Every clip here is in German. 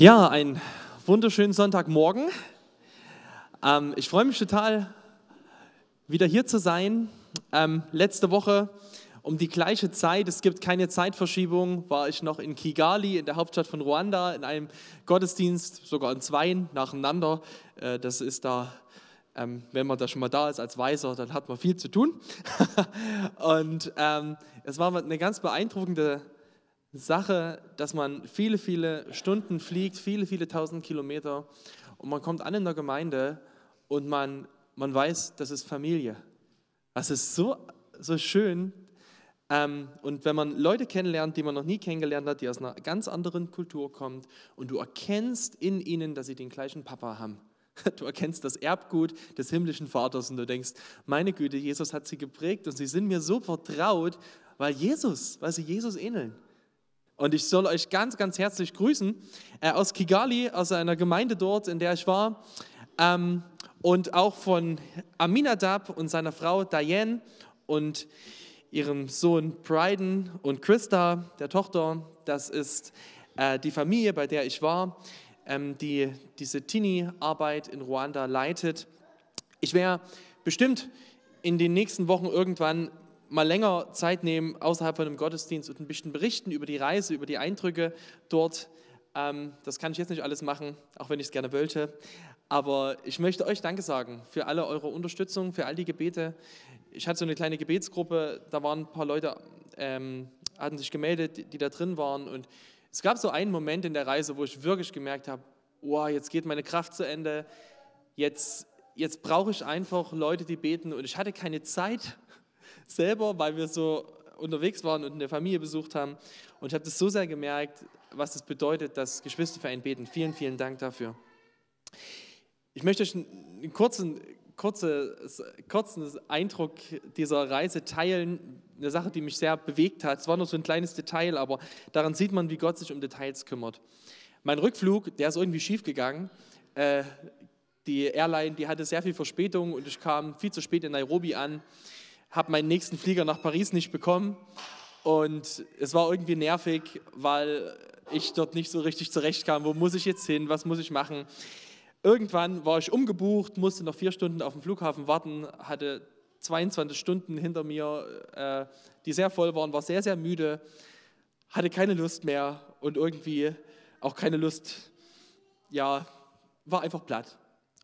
Ja, einen wunderschönen Sonntagmorgen. Ähm, ich freue mich total, wieder hier zu sein. Ähm, letzte Woche um die gleiche Zeit, es gibt keine Zeitverschiebung, war ich noch in Kigali, in der Hauptstadt von Ruanda, in einem Gottesdienst, sogar in zweien nacheinander. Äh, das ist da, ähm, wenn man da schon mal da ist als Weiser, dann hat man viel zu tun. Und ähm, es war eine ganz beeindruckende Sache, dass man viele, viele Stunden fliegt, viele, viele tausend Kilometer und man kommt an in der Gemeinde und man, man weiß, das ist Familie. Das ist so, so schön. Ähm, und wenn man Leute kennenlernt, die man noch nie kennengelernt hat, die aus einer ganz anderen Kultur kommen und du erkennst in ihnen, dass sie den gleichen Papa haben. Du erkennst das Erbgut des himmlischen Vaters und du denkst, meine Güte, Jesus hat sie geprägt und sie sind mir so vertraut, weil Jesus, weil sie Jesus ähneln. Und ich soll euch ganz, ganz herzlich grüßen äh, aus Kigali, aus einer Gemeinde dort, in der ich war. Ähm, und auch von Aminadab und seiner Frau Diane und ihrem Sohn Bryden und Christa, der Tochter. Das ist äh, die Familie, bei der ich war, ähm, die diese Teenie-Arbeit in Ruanda leitet. Ich werde bestimmt in den nächsten Wochen irgendwann mal länger Zeit nehmen außerhalb von einem Gottesdienst und ein bisschen berichten über die Reise, über die Eindrücke dort. Ähm, das kann ich jetzt nicht alles machen, auch wenn ich es gerne wollte. Aber ich möchte euch Danke sagen für alle eure Unterstützung, für all die Gebete. Ich hatte so eine kleine Gebetsgruppe, da waren ein paar Leute, ähm, hatten sich gemeldet, die, die da drin waren. Und es gab so einen Moment in der Reise, wo ich wirklich gemerkt habe, wow, jetzt geht meine Kraft zu Ende, jetzt, jetzt brauche ich einfach Leute, die beten. Und ich hatte keine Zeit, selber, weil wir so unterwegs waren und eine Familie besucht haben. Und ich habe das so sehr gemerkt, was es bedeutet, dass Geschwister für einen beten. Vielen, vielen Dank dafür. Ich möchte euch einen kurzen, kurzen, kurzen Eindruck dieser Reise teilen. Eine Sache, die mich sehr bewegt hat. Es war nur so ein kleines Detail, aber daran sieht man, wie Gott sich um Details kümmert. Mein Rückflug, der ist irgendwie schief gegangen. Äh, die Airline, die hatte sehr viel Verspätung und ich kam viel zu spät in Nairobi an habe meinen nächsten Flieger nach Paris nicht bekommen und es war irgendwie nervig, weil ich dort nicht so richtig zurechtkam. Wo muss ich jetzt hin? Was muss ich machen? Irgendwann war ich umgebucht, musste noch vier Stunden auf dem Flughafen warten, hatte 22 Stunden hinter mir, äh, die sehr voll waren, war sehr, sehr müde, hatte keine Lust mehr und irgendwie auch keine Lust, ja, war einfach platt.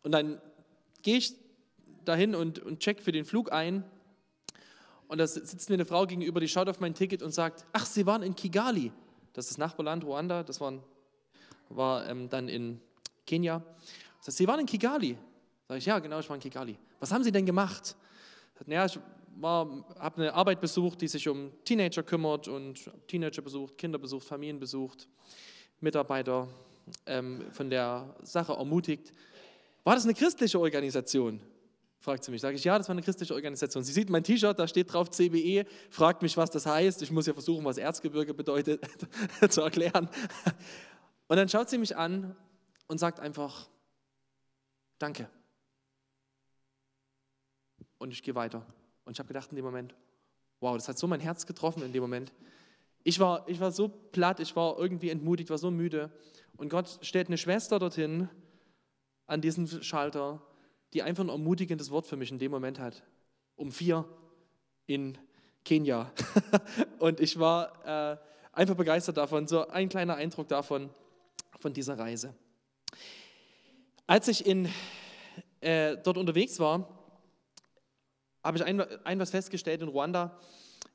Und dann gehe ich dahin und, und check für den Flug ein und da sitzt mir eine Frau gegenüber, die schaut auf mein Ticket und sagt, ach, Sie waren in Kigali. Das ist das Nachbarland Ruanda, das waren, war ähm, dann in Kenia. Sagt, Sie waren in Kigali. Sag ich, ja, genau, ich war in Kigali. Was haben Sie denn gemacht? Sagt, naja, ich habe eine Arbeit besucht, die sich um Teenager kümmert und Teenager besucht, Kinder besucht, Familien besucht, Mitarbeiter ähm, von der Sache ermutigt. War das eine christliche Organisation? Fragt sie mich. Sage ich, ja, das war eine christliche Organisation. Sie sieht mein T-Shirt, da steht drauf CBE, fragt mich, was das heißt. Ich muss ja versuchen, was Erzgebirge bedeutet, zu erklären. Und dann schaut sie mich an und sagt einfach, danke. Und ich gehe weiter. Und ich habe gedacht in dem Moment, wow, das hat so mein Herz getroffen in dem Moment. Ich war, ich war so platt, ich war irgendwie entmutigt, war so müde. Und Gott stellt eine Schwester dorthin an diesen Schalter die einfach ein ermutigendes Wort für mich in dem Moment hat. Um vier in Kenia. und ich war äh, einfach begeistert davon, so ein kleiner Eindruck davon, von dieser Reise. Als ich in, äh, dort unterwegs war, habe ich ein, ein was festgestellt in Ruanda.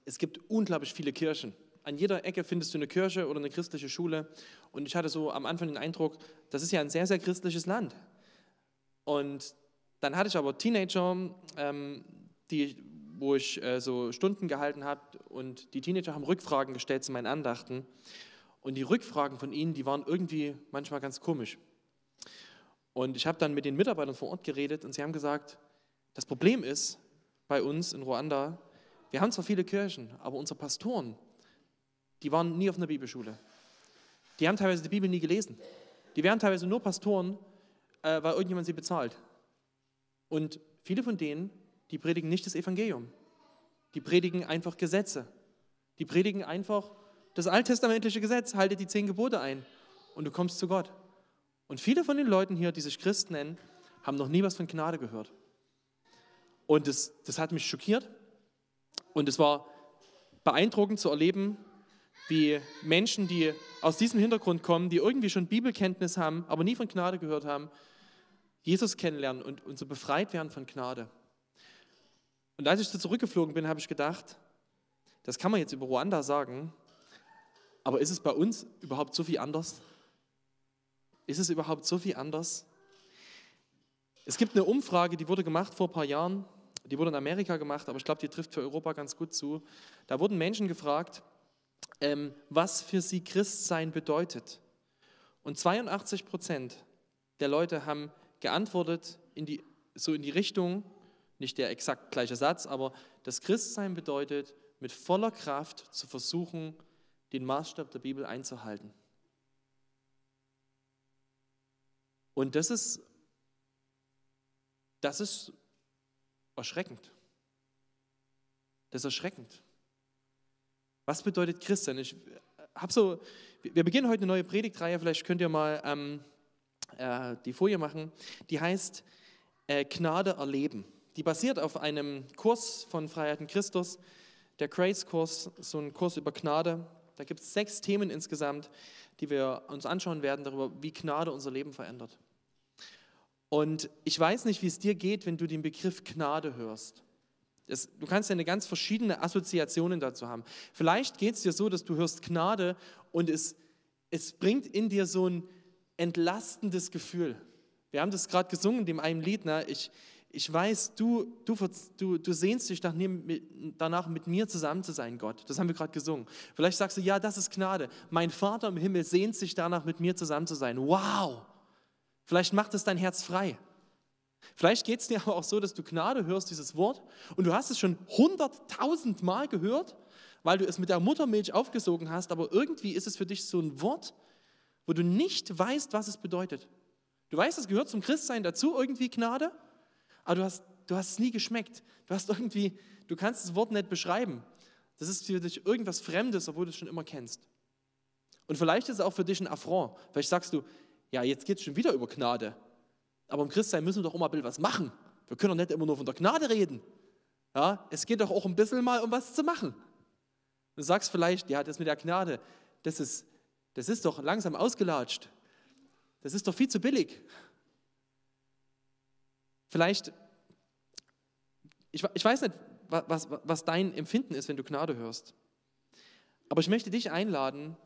Es gibt unglaublich viele Kirchen. An jeder Ecke findest du eine Kirche oder eine christliche Schule. Und ich hatte so am Anfang den Eindruck, das ist ja ein sehr, sehr christliches Land. Und dann hatte ich aber Teenager, ähm, die, wo ich äh, so Stunden gehalten habe und die Teenager haben Rückfragen gestellt zu meinen Andachten. Und die Rückfragen von ihnen, die waren irgendwie manchmal ganz komisch. Und ich habe dann mit den Mitarbeitern vor Ort geredet und sie haben gesagt, das Problem ist bei uns in Ruanda, wir haben zwar viele Kirchen, aber unsere Pastoren, die waren nie auf einer Bibelschule. Die haben teilweise die Bibel nie gelesen. Die wären teilweise nur Pastoren, äh, weil irgendjemand sie bezahlt. Und viele von denen, die predigen nicht das Evangelium. Die predigen einfach Gesetze. Die predigen einfach das alttestamentliche Gesetz, halte die zehn Gebote ein und du kommst zu Gott. Und viele von den Leuten hier, die sich Christen nennen, haben noch nie was von Gnade gehört. Und das, das hat mich schockiert. Und es war beeindruckend zu erleben, wie Menschen, die aus diesem Hintergrund kommen, die irgendwie schon Bibelkenntnis haben, aber nie von Gnade gehört haben, Jesus kennenlernen und, und so befreit werden von Gnade. Und als ich so zurückgeflogen bin, habe ich gedacht, das kann man jetzt über Ruanda sagen, aber ist es bei uns überhaupt so viel anders? Ist es überhaupt so viel anders? Es gibt eine Umfrage, die wurde gemacht vor ein paar Jahren, die wurde in Amerika gemacht, aber ich glaube, die trifft für Europa ganz gut zu. Da wurden Menschen gefragt, ähm, was für sie Christsein bedeutet. Und 82 Prozent der Leute haben geantwortet in die, so in die Richtung, nicht der exakt gleiche Satz, aber das Christsein bedeutet, mit voller Kraft zu versuchen, den Maßstab der Bibel einzuhalten. Und das ist, das ist erschreckend. Das ist erschreckend. Was bedeutet Christsein? Ich habe so, wir beginnen heute eine neue Predigtreihe, vielleicht könnt ihr mal ähm, äh, die Folie machen. Die heißt äh, Gnade erleben. Die basiert auf einem Kurs von Freiheiten Christus, der Grace-Kurs, so ein Kurs über Gnade. Da gibt es sechs Themen insgesamt, die wir uns anschauen werden, darüber, wie Gnade unser Leben verändert. Und ich weiß nicht, wie es dir geht, wenn du den Begriff Gnade hörst. Das, du kannst ja eine ganz verschiedene Assoziationen dazu haben. Vielleicht geht es dir so, dass du hörst Gnade und es, es bringt in dir so ein entlastendes Gefühl. Wir haben das gerade gesungen in dem einen Lied. Ne? Ich, ich weiß, du, du, du, du sehnst dich danach, mit mir zusammen zu sein, Gott. Das haben wir gerade gesungen. Vielleicht sagst du, ja, das ist Gnade. Mein Vater im Himmel sehnt sich danach, mit mir zusammen zu sein. Wow! Vielleicht macht es dein Herz frei. Vielleicht geht es dir aber auch so, dass du Gnade hörst, dieses Wort, und du hast es schon hunderttausend Mal gehört, weil du es mit der Muttermilch aufgesogen hast, aber irgendwie ist es für dich so ein Wort, wo du nicht weißt, was es bedeutet. Du weißt, es gehört zum Christsein dazu, irgendwie Gnade, aber du hast, du hast es nie geschmeckt. Du hast irgendwie, du kannst das Wort nicht beschreiben. Das ist für dich irgendwas Fremdes, obwohl du es schon immer kennst. Und vielleicht ist es auch für dich ein Affront. Vielleicht sagst du, ja, jetzt geht es schon wieder über Gnade. Aber im Christsein müssen wir doch immer ein bisschen was machen. Wir können doch nicht immer nur von der Gnade reden. Ja, es geht doch auch ein bisschen mal um was zu machen. Du sagst vielleicht, ja, das mit der Gnade, das ist, das ist doch langsam ausgelatscht. Das ist doch viel zu billig. Vielleicht, ich, ich weiß nicht, was, was dein Empfinden ist, wenn du Gnade hörst. Aber ich möchte dich einladen,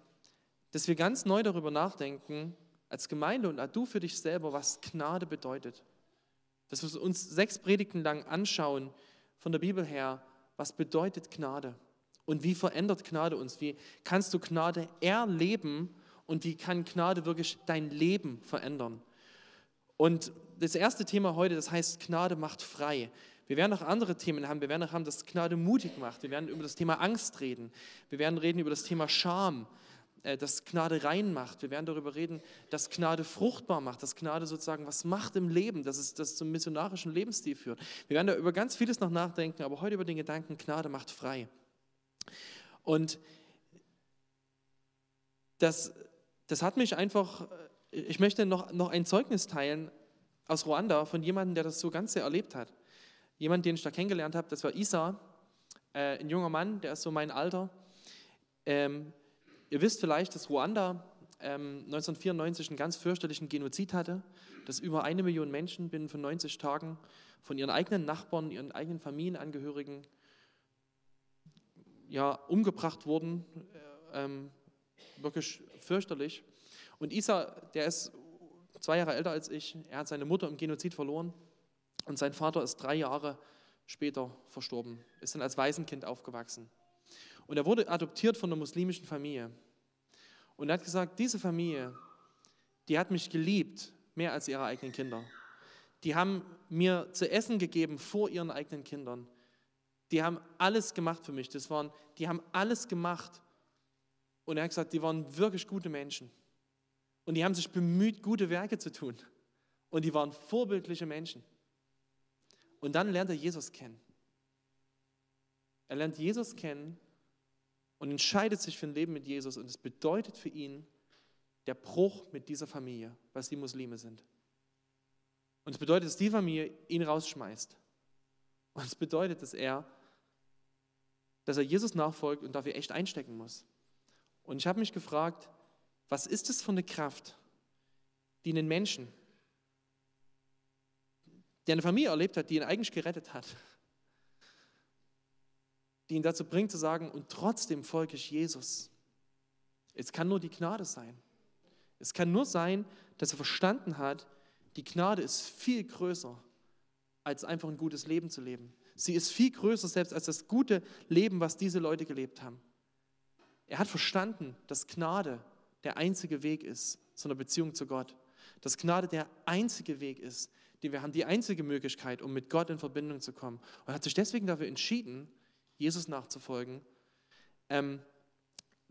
dass wir ganz neu darüber nachdenken, als Gemeinde und du für dich selber, was Gnade bedeutet. Dass wir uns sechs Predigten lang anschauen von der Bibel her, was bedeutet Gnade und wie verändert Gnade uns? Wie kannst du Gnade erleben und wie kann Gnade wirklich dein Leben verändern? Und das erste Thema heute, das heißt, Gnade macht frei. Wir werden noch andere Themen haben. Wir werden noch haben, dass Gnade mutig macht. Wir werden über das Thema Angst reden. Wir werden reden über das Thema Scham. Äh, dass Gnade rein macht. Wir werden darüber reden, dass Gnade fruchtbar macht, dass Gnade sozusagen was macht im Leben, dass es das zum missionarischen Lebensstil führt. Wir werden da über ganz vieles noch nachdenken, aber heute über den Gedanken, Gnade macht frei. Und das, das hat mich einfach, ich möchte noch, noch ein Zeugnis teilen aus Ruanda von jemandem, der das so ganz sehr erlebt hat. Jemand, den ich da kennengelernt habe, das war Isa, äh, ein junger Mann, der ist so mein Alter. Ähm, Ihr wisst vielleicht, dass Ruanda ähm, 1994 einen ganz fürchterlichen Genozid hatte, dass über eine Million Menschen binnen von 90 Tagen von ihren eigenen Nachbarn, ihren eigenen Familienangehörigen ja, umgebracht wurden. Äh, ähm, wirklich fürchterlich. Und Isa, der ist zwei Jahre älter als ich, er hat seine Mutter im Genozid verloren und sein Vater ist drei Jahre später verstorben, ist dann als Waisenkind aufgewachsen. Und er wurde adoptiert von einer muslimischen Familie. Und er hat gesagt, diese Familie, die hat mich geliebt, mehr als ihre eigenen Kinder. Die haben mir zu essen gegeben vor ihren eigenen Kindern. Die haben alles gemacht für mich. Das waren, die haben alles gemacht. Und er hat gesagt, die waren wirklich gute Menschen. Und die haben sich bemüht, gute Werke zu tun. Und die waren vorbildliche Menschen. Und dann lernt er Jesus kennen. Er lernt Jesus kennen und entscheidet sich für ein Leben mit Jesus. Und es bedeutet für ihn, der Bruch mit dieser Familie, weil sie Muslime sind. Und es bedeutet, dass die Familie ihn rausschmeißt. Und es bedeutet, dass er, dass er Jesus nachfolgt und dafür echt einstecken muss. Und ich habe mich gefragt, was ist es für eine Kraft, die einen Menschen, der eine Familie erlebt hat, die ihn eigentlich gerettet hat, die ihn dazu bringt zu sagen, und trotzdem folge ich Jesus. Es kann nur die Gnade sein. Es kann nur sein, dass er verstanden hat, die Gnade ist viel größer, als einfach ein gutes Leben zu leben. Sie ist viel größer selbst als das gute Leben, was diese Leute gelebt haben. Er hat verstanden, dass Gnade der einzige Weg ist zu einer Beziehung zu Gott. Dass Gnade der einzige Weg ist, den wir haben, die einzige Möglichkeit, um mit Gott in Verbindung zu kommen. Und hat sich deswegen dafür entschieden, Jesus nachzufolgen. Ähm,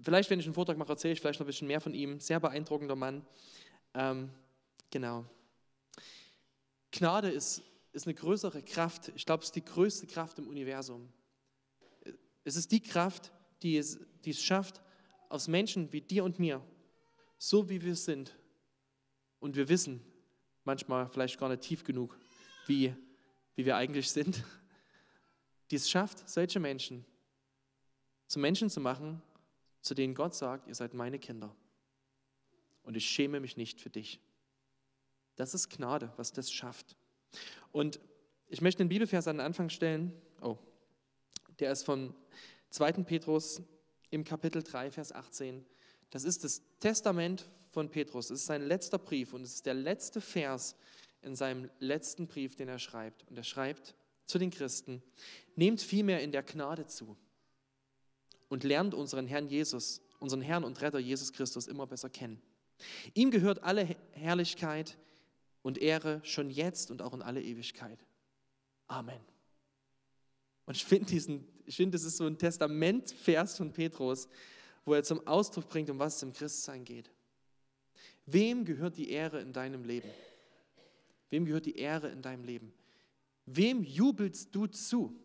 vielleicht, wenn ich einen Vortrag mache, erzähle ich vielleicht noch ein bisschen mehr von ihm. Sehr beeindruckender Mann. Ähm, genau. Gnade ist, ist eine größere Kraft. Ich glaube, es ist die größte Kraft im Universum. Es ist die Kraft, die es, die es schafft, aus Menschen wie dir und mir, so wie wir sind, und wir wissen manchmal vielleicht gar nicht tief genug, wie, wie wir eigentlich sind, die es schafft, solche Menschen zu Menschen zu machen, zu denen Gott sagt, ihr seid meine Kinder. Und ich schäme mich nicht für dich. Das ist Gnade, was das schafft. Und ich möchte einen Bibelvers an den Anfang stellen. Oh, der ist von 2. Petrus im Kapitel 3, Vers 18. Das ist das Testament von Petrus. Es ist sein letzter Brief und es ist der letzte Vers in seinem letzten Brief, den er schreibt. Und er schreibt zu den Christen, nehmt vielmehr in der Gnade zu und lernt unseren Herrn Jesus, unseren Herrn und Retter Jesus Christus immer besser kennen. Ihm gehört alle Herrlichkeit und Ehre schon jetzt und auch in alle Ewigkeit. Amen. Und ich finde diesen, ich finde, das ist so ein Testamentvers von Petrus, wo er zum Ausdruck bringt, um was es im Christsein geht. Wem gehört die Ehre in deinem Leben? Wem gehört die Ehre in deinem Leben? Wem jubelst du zu?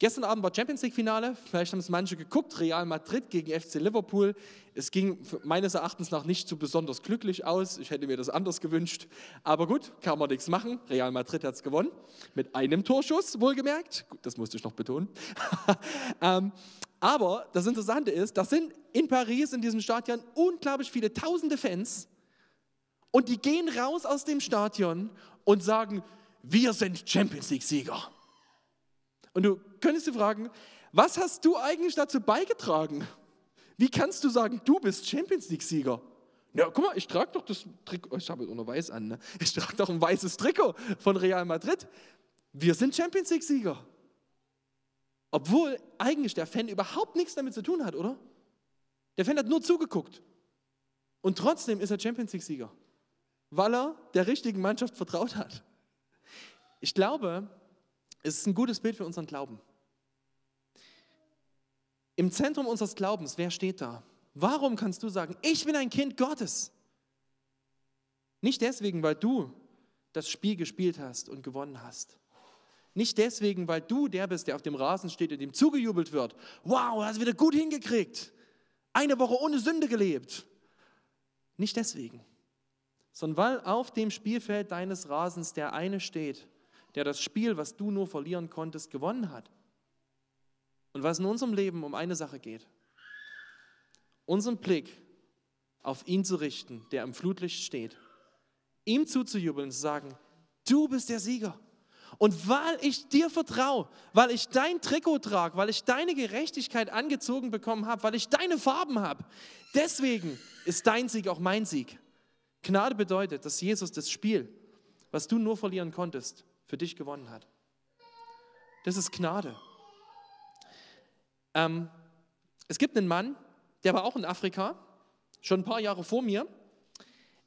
Gestern Abend war Champions League Finale, vielleicht haben es manche geguckt, Real Madrid gegen FC Liverpool. Es ging meines Erachtens nach nicht so besonders glücklich aus. Ich hätte mir das anders gewünscht. Aber gut, kann man nichts machen. Real Madrid hat es gewonnen, mit einem Torschuss, wohlgemerkt. Gut, das musste ich noch betonen. ähm, aber das Interessante ist, da sind in Paris, in diesem Stadion, unglaublich viele tausende Fans. Und die gehen raus aus dem Stadion und sagen, wir sind Champions League-Sieger. Und du könntest dir fragen, was hast du eigentlich dazu beigetragen? Wie kannst du sagen, du bist Champions League-Sieger? Ja, guck mal, ich trage doch das Trikot, ich habe es nur weiß an, ne? ich trage doch ein weißes Trikot von Real Madrid. Wir sind Champions League-Sieger. Obwohl eigentlich der Fan überhaupt nichts damit zu tun hat, oder? Der Fan hat nur zugeguckt. Und trotzdem ist er Champions League-Sieger, weil er der richtigen Mannschaft vertraut hat. Ich glaube, es ist ein gutes Bild für unseren Glauben. Im Zentrum unseres Glaubens, wer steht da? Warum kannst du sagen, ich bin ein Kind Gottes? Nicht deswegen, weil du das Spiel gespielt hast und gewonnen hast. Nicht deswegen, weil du der bist, der auf dem Rasen steht und dem zugejubelt wird. Wow, hast wieder gut hingekriegt. Eine Woche ohne Sünde gelebt. Nicht deswegen, sondern weil auf dem Spielfeld deines Rasens der eine steht, der das Spiel, was du nur verlieren konntest, gewonnen hat. Und was in unserem Leben um eine Sache geht, unseren Blick auf ihn zu richten, der im Flutlicht steht, ihm zuzujubeln und zu sagen, du bist der Sieger. Und weil ich dir vertraue, weil ich dein Trikot trage, weil ich deine Gerechtigkeit angezogen bekommen habe, weil ich deine Farben habe, deswegen ist dein Sieg auch mein Sieg. Gnade bedeutet, dass Jesus das Spiel, was du nur verlieren konntest, für dich gewonnen hat. Das ist Gnade. Ähm, es gibt einen Mann, der war auch in Afrika, schon ein paar Jahre vor mir.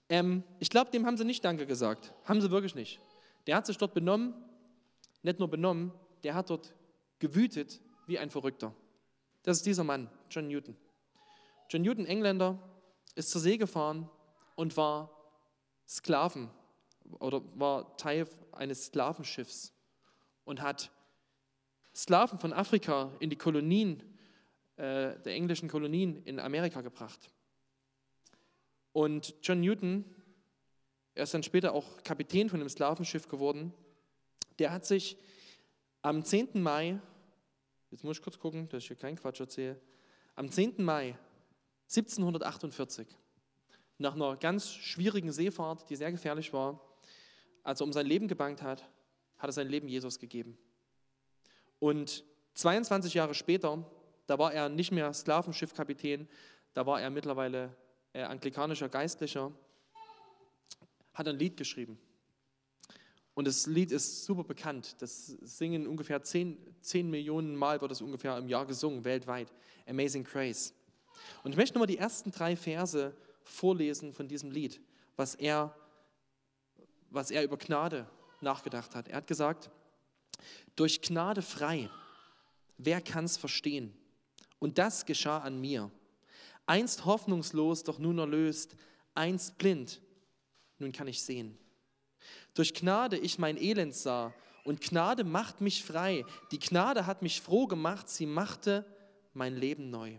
Ähm, ich glaube, dem haben sie nicht Danke gesagt. Haben sie wirklich nicht. Der hat sich dort benommen, nicht nur benommen, der hat dort gewütet wie ein Verrückter. Das ist dieser Mann, John Newton. John Newton, Engländer, ist zur See gefahren und war Sklaven oder war Teil eines Sklavenschiffs und hat Sklaven von Afrika in die Kolonien, äh, der englischen Kolonien in Amerika gebracht. Und John Newton, er ist dann später auch Kapitän von einem Sklavenschiff geworden, der hat sich am 10. Mai, jetzt muss ich kurz gucken, dass ich hier keinen Quatsch erzähle, am 10. Mai 1748, nach einer ganz schwierigen Seefahrt, die sehr gefährlich war, als er um sein Leben gebangt hat, hat er sein Leben Jesus gegeben. Und 22 Jahre später, da war er nicht mehr Sklavenschiffkapitän, da war er mittlerweile äh, anglikanischer Geistlicher, hat ein Lied geschrieben. Und das Lied ist super bekannt. Das singen ungefähr 10, 10 Millionen Mal, wird es ungefähr im Jahr gesungen, weltweit. Amazing Grace. Und ich möchte nochmal die ersten drei Verse vorlesen von diesem Lied, was er, was er über Gnade nachgedacht hat. Er hat gesagt, durch Gnade frei, wer kann es verstehen? Und das geschah an mir. Einst hoffnungslos, doch nun erlöst, einst blind, nun kann ich sehen. Durch Gnade ich mein Elend sah und Gnade macht mich frei. Die Gnade hat mich froh gemacht, sie machte mein Leben neu.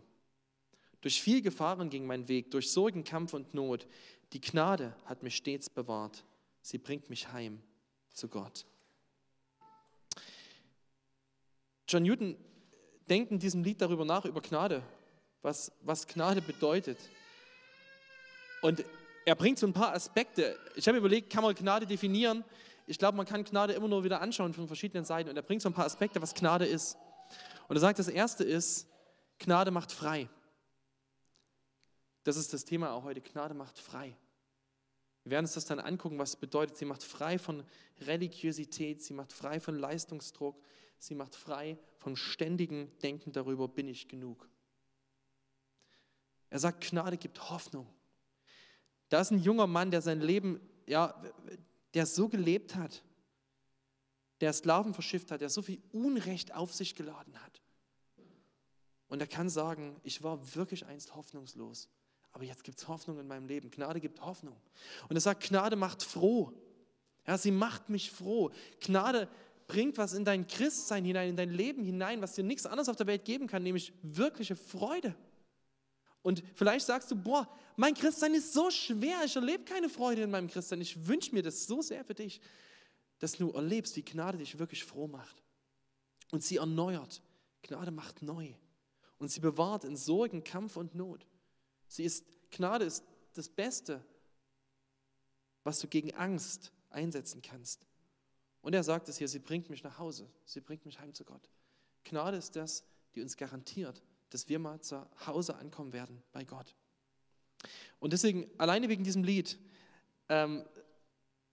Durch viel Gefahren ging mein Weg, durch Sorgen, Kampf und Not. Die Gnade hat mich stets bewahrt. Sie bringt mich heim zu Gott. John Newton denkt in diesem Lied darüber nach, über Gnade, was, was Gnade bedeutet. Und er bringt so ein paar Aspekte. Ich habe überlegt, kann man Gnade definieren? Ich glaube, man kann Gnade immer nur wieder anschauen von verschiedenen Seiten. Und er bringt so ein paar Aspekte, was Gnade ist. Und er sagt, das erste ist, Gnade macht frei. Das ist das Thema auch heute. Gnade macht frei. Wir werden uns das dann angucken, was es bedeutet. Sie macht frei von Religiosität, sie macht frei von Leistungsdruck, sie macht frei von ständigem Denken darüber, bin ich genug. Er sagt, Gnade gibt Hoffnung. Da ist ein junger Mann, der sein Leben, ja, der so gelebt hat, der Sklaven verschifft hat, der so viel Unrecht auf sich geladen hat. Und er kann sagen, ich war wirklich einst hoffnungslos, aber jetzt gibt es Hoffnung in meinem Leben. Gnade gibt Hoffnung. Und er sagt, Gnade macht froh. Ja, sie macht mich froh. Gnade bringt was in dein Christsein hinein, in dein Leben hinein, was dir nichts anderes auf der Welt geben kann, nämlich wirkliche Freude. Und vielleicht sagst du, boah, mein Christsein ist so schwer, ich erlebe keine Freude in meinem Christsein. Ich wünsche mir das so sehr für dich, dass du erlebst, wie Gnade dich wirklich froh macht. Und sie erneuert. Gnade macht neu. Und sie bewahrt in Sorgen, Kampf und Not. Sie ist, Gnade ist das Beste, was du gegen Angst einsetzen kannst. Und er sagt es hier, sie bringt mich nach Hause, sie bringt mich heim zu Gott. Gnade ist das, die uns garantiert, dass wir mal zu Hause ankommen werden bei Gott. Und deswegen, alleine wegen diesem Lied, ähm,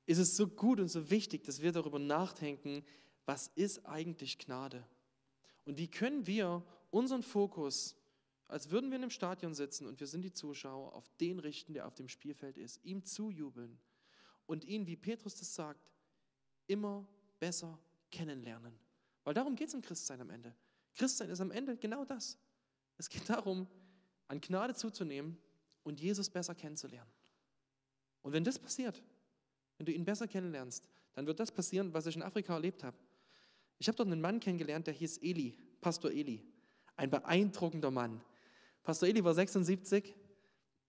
ist es so gut und so wichtig, dass wir darüber nachdenken, was ist eigentlich Gnade? Und wie können wir unseren Fokus, als würden wir in einem Stadion sitzen und wir sind die Zuschauer, auf den richten, der auf dem Spielfeld ist, ihm zujubeln und ihn, wie Petrus das sagt, immer besser kennenlernen. Weil darum geht es im Christsein am Ende. Christsein ist am Ende genau das. Es geht darum, an Gnade zuzunehmen und Jesus besser kennenzulernen. Und wenn das passiert, wenn du ihn besser kennenlernst, dann wird das passieren, was ich in Afrika erlebt habe. Ich habe dort einen Mann kennengelernt, der hieß Eli, Pastor Eli. Ein beeindruckender Mann. Pastor Eli war 76.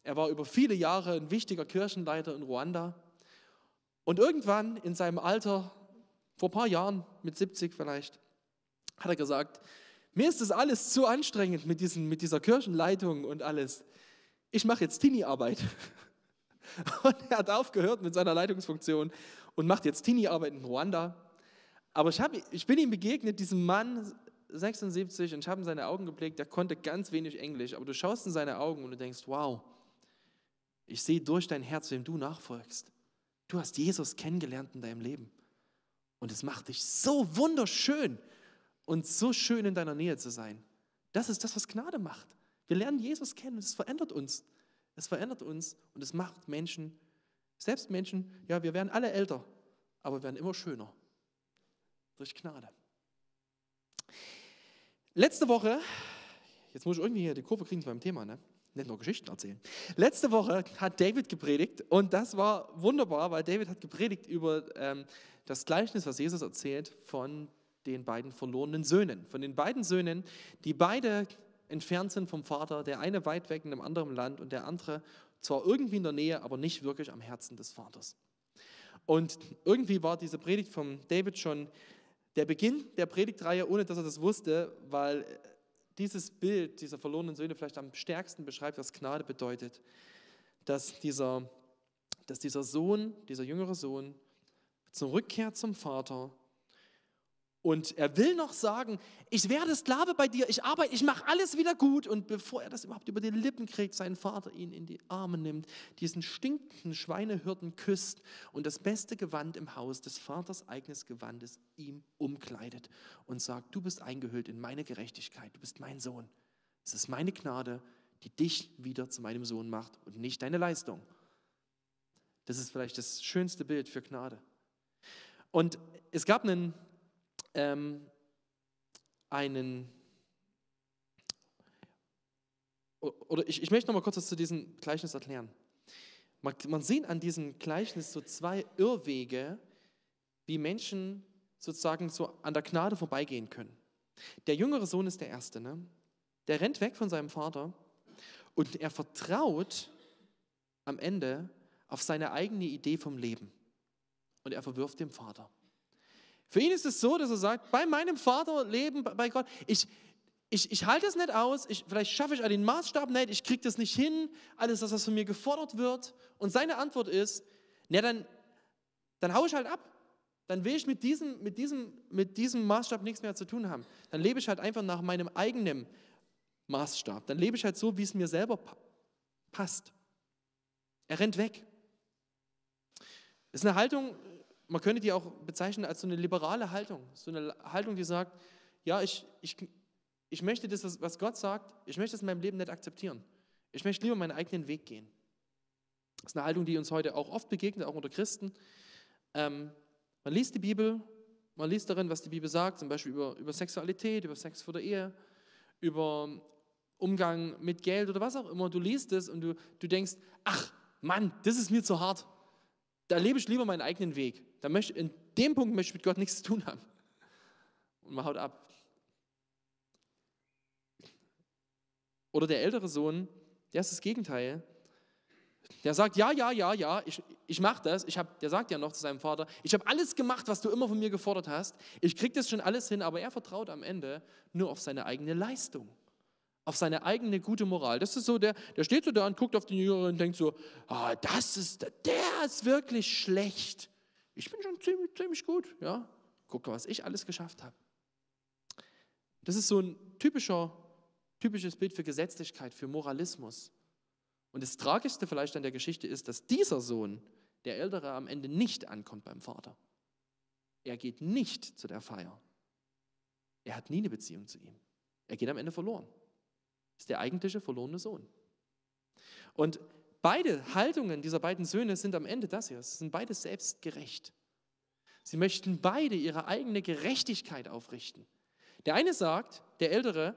Er war über viele Jahre ein wichtiger Kirchenleiter in Ruanda. Und irgendwann in seinem Alter, vor ein paar Jahren, mit 70 vielleicht, hat er gesagt, mir ist das alles zu anstrengend mit, diesen, mit dieser Kirchenleitung und alles. Ich mache jetzt Teenie-Arbeit. Und er hat aufgehört mit seiner Leitungsfunktion und macht jetzt Teenie-Arbeit in Ruanda. Aber ich, hab, ich bin ihm begegnet, diesem Mann, 76, und ich habe in seine Augen geblickt, der konnte ganz wenig Englisch, aber du schaust in seine Augen und du denkst, wow, ich sehe durch dein Herz, wem du nachfolgst. Du hast Jesus kennengelernt in deinem Leben. Und es macht dich so wunderschön und so schön in deiner Nähe zu sein. Das ist das, was Gnade macht. Wir lernen Jesus kennen und es verändert uns. Es verändert uns und es macht Menschen, selbst Menschen, ja, wir werden alle älter, aber wir werden immer schöner. Durch Gnade. Letzte Woche, jetzt muss ich irgendwie hier die Kurve kriegen zu meinem Thema, ne? nicht nur Geschichten erzählen. Letzte Woche hat David gepredigt und das war wunderbar, weil David hat gepredigt über ähm, das Gleichnis, was Jesus erzählt von den beiden verlorenen Söhnen. Von den beiden Söhnen, die beide entfernt sind vom Vater, der eine weit weg in einem anderen Land und der andere zwar irgendwie in der Nähe, aber nicht wirklich am Herzen des Vaters. Und irgendwie war diese Predigt von David schon der Beginn der Predigtreihe, ohne dass er das wusste, weil dieses Bild dieser verlorenen Söhne vielleicht am stärksten beschreibt, was Gnade bedeutet. Dass dieser, dass dieser Sohn, dieser jüngere Sohn, zurückkehrt zum Vater und er will noch sagen, ich werde Sklave bei dir, ich arbeite, ich mache alles wieder gut. Und bevor er das überhaupt über die Lippen kriegt, sein Vater ihn in die Arme nimmt, diesen stinkenden Schweinehirten küsst und das beste Gewand im Haus des Vaters eigenes Gewandes ihm umkleidet und sagt, du bist eingehüllt in meine Gerechtigkeit, du bist mein Sohn. Es ist meine Gnade, die dich wieder zu meinem Sohn macht und nicht deine Leistung. Das ist vielleicht das schönste Bild für Gnade. Und es gab einen ähm, einen, oder ich, ich möchte noch mal kurz was zu diesem Gleichnis erklären. Man, man sieht an diesem Gleichnis so zwei Irrwege, wie Menschen sozusagen so an der Gnade vorbeigehen können. Der jüngere Sohn ist der Erste, ne? der rennt weg von seinem Vater und er vertraut am Ende auf seine eigene Idee vom Leben und er verwirft dem Vater. Für ihn ist es so, dass er sagt, bei meinem Vater leben, bei Gott, ich, ich, ich halte es nicht aus, ich, vielleicht schaffe ich den Maßstab nicht, ich kriege das nicht hin, alles das, was von mir gefordert wird. Und seine Antwort ist, na dann, dann hau ich halt ab. Dann will ich mit diesem, mit, diesem, mit diesem Maßstab nichts mehr zu tun haben. Dann lebe ich halt einfach nach meinem eigenen Maßstab. Dann lebe ich halt so, wie es mir selber passt. Er rennt weg. Das ist eine Haltung, man könnte die auch bezeichnen als so eine liberale Haltung. So eine Haltung, die sagt, ja, ich, ich, ich möchte das, was Gott sagt, ich möchte es in meinem Leben nicht akzeptieren. Ich möchte lieber meinen eigenen Weg gehen. Das ist eine Haltung, die uns heute auch oft begegnet, auch unter Christen. Ähm, man liest die Bibel, man liest darin, was die Bibel sagt, zum Beispiel über, über Sexualität, über Sex vor der Ehe, über Umgang mit Geld oder was auch immer. Du liest es und du, du denkst, ach Mann, das ist mir zu hart. Da lebe ich lieber meinen eigenen Weg. Da möchte, in dem Punkt möchte ich mit Gott nichts zu tun haben. Und man haut ab. Oder der ältere Sohn, der ist das Gegenteil. Der sagt, ja, ja, ja, ja, ich, ich mache das. Ich hab, der sagt ja noch zu seinem Vater, ich habe alles gemacht, was du immer von mir gefordert hast. Ich kriege das schon alles hin, aber er vertraut am Ende nur auf seine eigene Leistung auf seine eigene gute Moral. Das ist so, der, der steht so da und guckt auf den Jüngeren und denkt so, ah, das ist, der ist wirklich schlecht. Ich bin schon ziemlich, ziemlich gut, ja. Guck, was ich alles geschafft habe. Das ist so ein typischer, typisches Bild für Gesetzlichkeit, für Moralismus. Und das Tragischste vielleicht an der Geschichte ist, dass dieser Sohn, der Ältere, am Ende nicht ankommt beim Vater. Er geht nicht zu der Feier. Er hat nie eine Beziehung zu ihm. Er geht am Ende verloren ist der eigentliche verlorene Sohn. Und beide Haltungen dieser beiden Söhne sind am Ende das hier. Sie sind beide selbstgerecht. Sie möchten beide ihre eigene Gerechtigkeit aufrichten. Der eine sagt, der Ältere,